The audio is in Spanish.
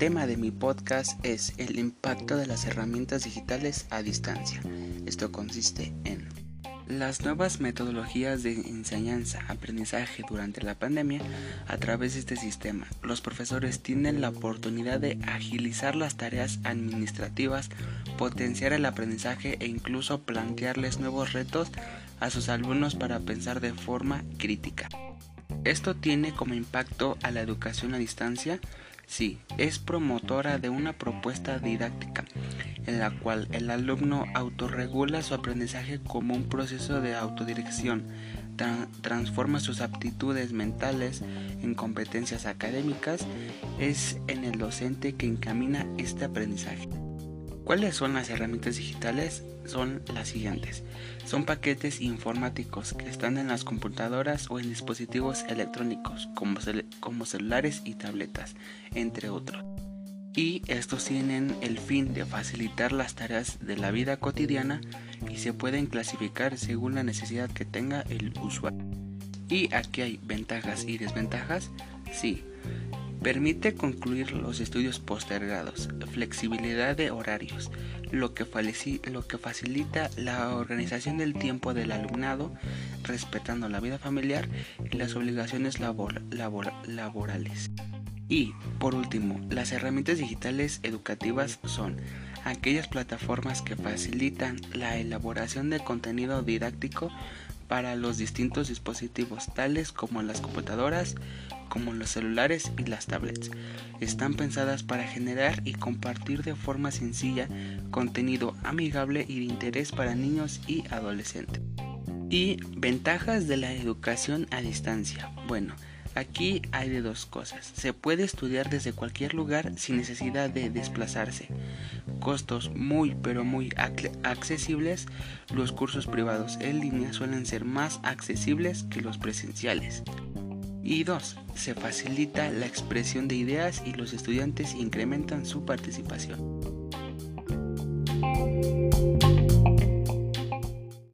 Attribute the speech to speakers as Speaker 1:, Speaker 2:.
Speaker 1: tema de mi podcast es el impacto de las herramientas digitales a distancia. Esto consiste en las nuevas metodologías de enseñanza, aprendizaje durante la pandemia a través de este sistema. Los profesores tienen la oportunidad de agilizar las tareas administrativas, potenciar el aprendizaje e incluso plantearles nuevos retos a sus alumnos para pensar de forma crítica. Esto tiene como impacto a la educación a distancia Sí, es promotora de una propuesta didáctica en la cual el alumno autorregula su aprendizaje como un proceso de autodirección, transforma sus aptitudes mentales en competencias académicas, es en el docente que encamina este aprendizaje. ¿Cuáles son las herramientas digitales? Son las siguientes. Son paquetes informáticos que están en las computadoras o en dispositivos electrónicos como, celulares y tabletas, entre otros. Y estos tienen el fin de facilitar las tareas de la vida cotidiana y se pueden clasificar según la necesidad que tenga el usuario. ¿Y aquí hay ventajas y desventajas? Sí, Permite concluir los estudios postergados, flexibilidad de horarios, lo que, facilita la organización del tiempo del alumnado, respetando la vida familiar y las obligaciones laborales. Y, por último, las herramientas digitales educativas son aquellas plataformas que facilitan la elaboración de contenido didáctico para los distintos dispositivos, tales como las computadoras, como los celulares y las tablets. Están pensadas para generar y compartir de forma sencilla contenido amigable y de interés para niños y adolescentes. Y ventajas de la educación a distancia. Bueno, Aquí hay de dos cosas. Se puede estudiar desde cualquier lugar sin necesidad de desplazarse. Costos muy pero muy accesibles. Los cursos privados en línea suelen ser más accesibles que los presenciales. Y dos, se facilita la expresión de ideas y los estudiantes incrementan su participación.